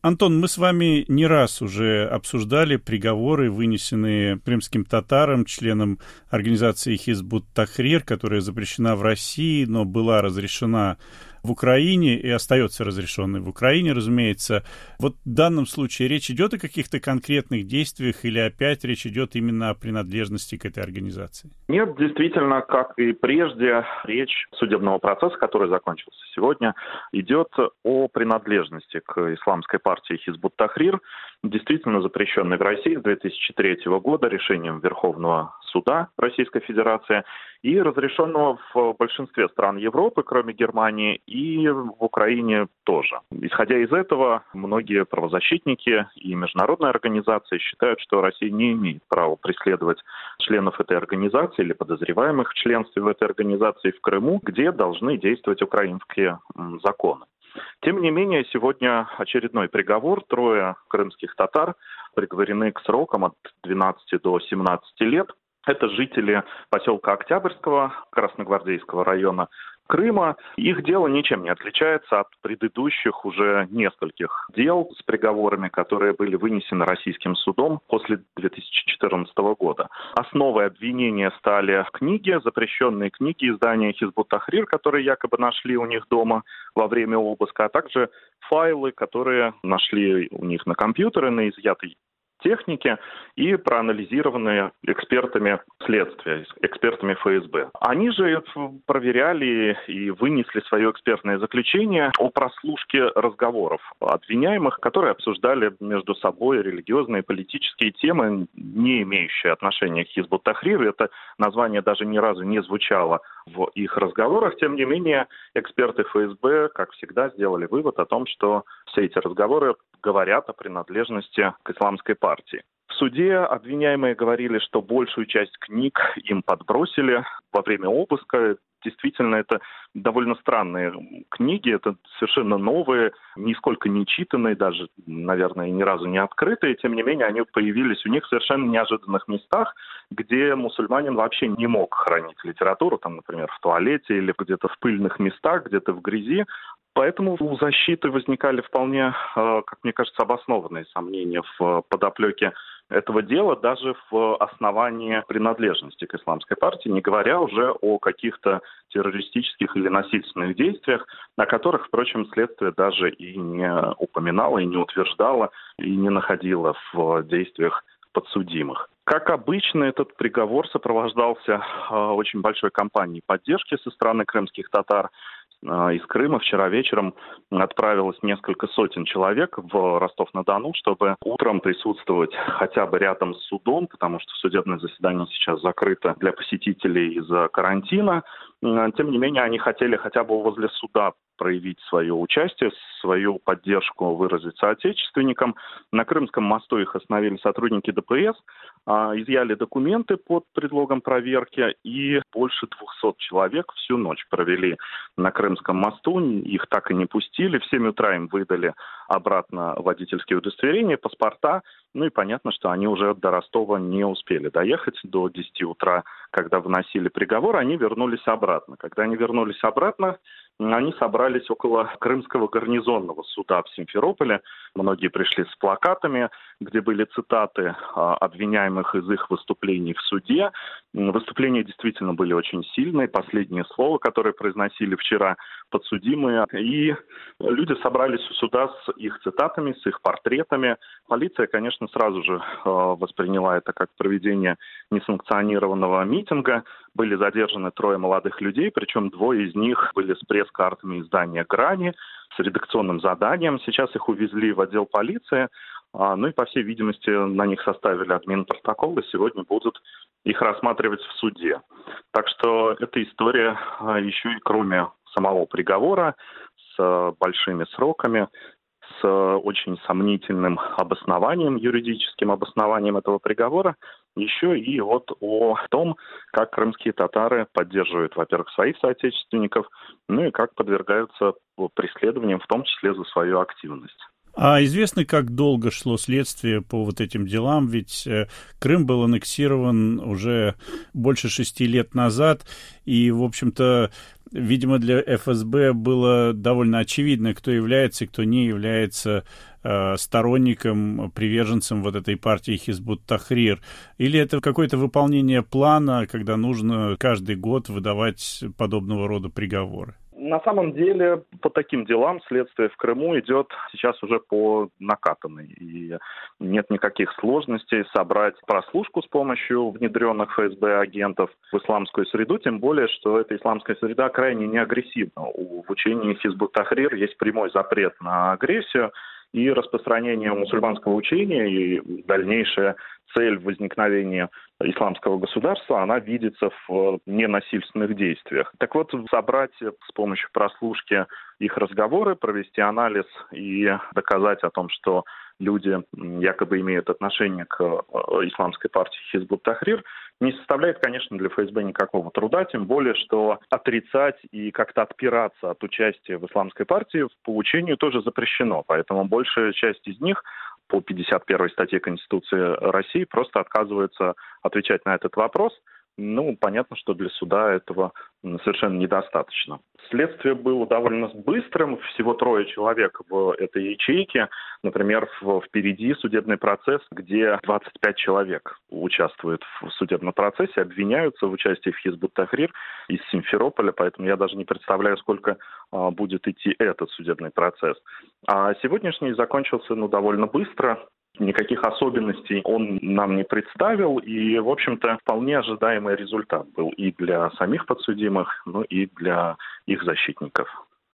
Антон, мы с вами не раз уже обсуждали приговоры, вынесенные крымским татарам, членам организации Хизбут Тахрир, которая запрещена в России, но была разрешена в Украине и остается разрешенной в Украине, разумеется. Вот в данном случае речь идет о каких-то конкретных действиях или опять речь идет именно о принадлежности к этой организации? Нет, действительно, как и прежде, речь судебного процесса, который закончился сегодня, идет о принадлежности к исламской партии Хизбут Тахрир, действительно запрещенной в России с 2003 года решением Верховного суда Российской Федерации и разрешенного в большинстве стран Европы, кроме Германии, и в Украине тоже. Исходя из этого, многие правозащитники и международные организации считают, что Россия не имеет права преследовать членов этой организации или подозреваемых в членстве в этой организации в Крыму, где должны действовать украинские законы. Тем не менее, сегодня очередной приговор. Трое крымских татар приговорены к срокам от 12 до 17 лет. Это жители поселка Октябрьского Красногвардейского района Крыма. Их дело ничем не отличается от предыдущих уже нескольких дел с приговорами, которые были вынесены российским судом после 2014 года. Основой обвинения стали книги, запрещенные книги издания Хизбут Тахрир, которые якобы нашли у них дома во время обыска, а также файлы, которые нашли у них на компьютере на изъятой техники и проанализированные экспертами следствия, экспертами ФСБ. Они же проверяли и вынесли свое экспертное заключение о прослушке разговоров обвиняемых, которые обсуждали между собой религиозные и политические темы, не имеющие отношения к Хизбут Тахрир. Это название даже ни разу не звучало в их разговорах. Тем не менее, эксперты ФСБ, как всегда, сделали вывод о том, что все эти разговоры говорят о принадлежности к исламской партии. В суде обвиняемые говорили, что большую часть книг им подбросили во время обыска. Действительно, это довольно странные книги, это совершенно новые, нисколько не читанные, даже, наверное, ни разу не открытые. Тем не менее, они появились у них в совершенно неожиданных местах, где мусульманин вообще не мог хранить литературу, там, например, в туалете или где-то в пыльных местах, где-то в грязи. Поэтому у защиты возникали вполне, э, как мне кажется, обоснованные сомнения в подоплеке этого дела даже в основании принадлежности к исламской партии, не говоря уже о каких-то террористических или насильственных действиях, о которых, впрочем, следствие даже и не упоминало, и не утверждало, и не находило в действиях подсудимых. Как обычно, этот приговор сопровождался э, очень большой кампанией поддержки со стороны крымских татар. А, из Крыма вчера вечером отправилось несколько сотен человек в Ростов-на-Дону, чтобы утром присутствовать хотя бы рядом с судом, потому что судебное заседание сейчас закрыто для посетителей из-за карантина. Тем не менее, они хотели хотя бы возле суда проявить свое участие, свою поддержку выразить соотечественникам. На Крымском мосту их остановили сотрудники ДПС, а, изъяли документы под предлогом проверки, и больше 200 человек всю ночь провели на Крымском мосту. Их так и не пустили. В 7 утра им выдали обратно водительские удостоверения, паспорта. Ну и понятно, что они уже до Ростова не успели доехать до 10 утра, когда выносили приговор. Они вернулись обратно. Когда они вернулись обратно, они собрались около Крымского гарнизонного суда в Симферополе. Многие пришли с плакатами, где были цитаты а, обвиняемых из их выступлений в суде. Выступления действительно были очень сильные. Последнее слово, которое произносили вчера подсудимые. И люди собрались у суда с их цитатами, с их портретами. Полиция, конечно, сразу же а, восприняла это как проведение несанкционированного митинга. Были задержаны трое молодых людей, причем двое из них были с пресс-картами издания «Грани», с редакционным заданием. Сейчас их увезли в отдел полиции. А, ну и, по всей видимости, на них составили админ протокол, и сегодня будут их рассматривать в суде. Так что эта история а, еще и кроме самого приговора с большими сроками, с очень сомнительным обоснованием, юридическим обоснованием этого приговора, еще и вот о том, как крымские татары поддерживают, во-первых, своих соотечественников, ну и как подвергаются преследованиям, в том числе за свою активность. А известно, как долго шло следствие по вот этим делам? Ведь э, Крым был аннексирован уже больше шести лет назад, и, в общем-то, видимо, для ФСБ было довольно очевидно, кто является и кто не является э, сторонником, приверженцем вот этой партии Хизбут Тахрир? Или это какое-то выполнение плана, когда нужно каждый год выдавать подобного рода приговоры? На самом деле, по таким делам следствие в Крыму идет сейчас уже по накатанной. И нет никаких сложностей собрать прослушку с помощью внедренных ФСБ агентов в исламскую среду, тем более, что эта исламская среда крайне неагрессивна. В учении Хизбут Тахрир есть прямой запрет на агрессию, и распространение мусульманского учения и дальнейшее цель возникновения исламского государства, она видится в ненасильственных действиях. Так вот, собрать с помощью прослушки их разговоры, провести анализ и доказать о том, что люди якобы имеют отношение к э, исламской партии Хизбут Тахрир, не составляет, конечно, для ФСБ никакого труда, тем более, что отрицать и как-то отпираться от участия в исламской партии в получению тоже запрещено. Поэтому большая часть из них по 51 статье Конституции России просто отказывается отвечать на этот вопрос – ну, понятно, что для суда этого совершенно недостаточно. Следствие было довольно быстрым, всего трое человек в этой ячейке. Например, впереди судебный процесс, где 25 человек участвуют в судебном процессе, обвиняются в участии в Хизбут Тахрир из Симферополя, поэтому я даже не представляю, сколько а, будет идти этот судебный процесс. А сегодняшний закончился ну, довольно быстро никаких особенностей он нам не представил, и, в общем-то, вполне ожидаемый результат был и для самих подсудимых, ну и для их защитников.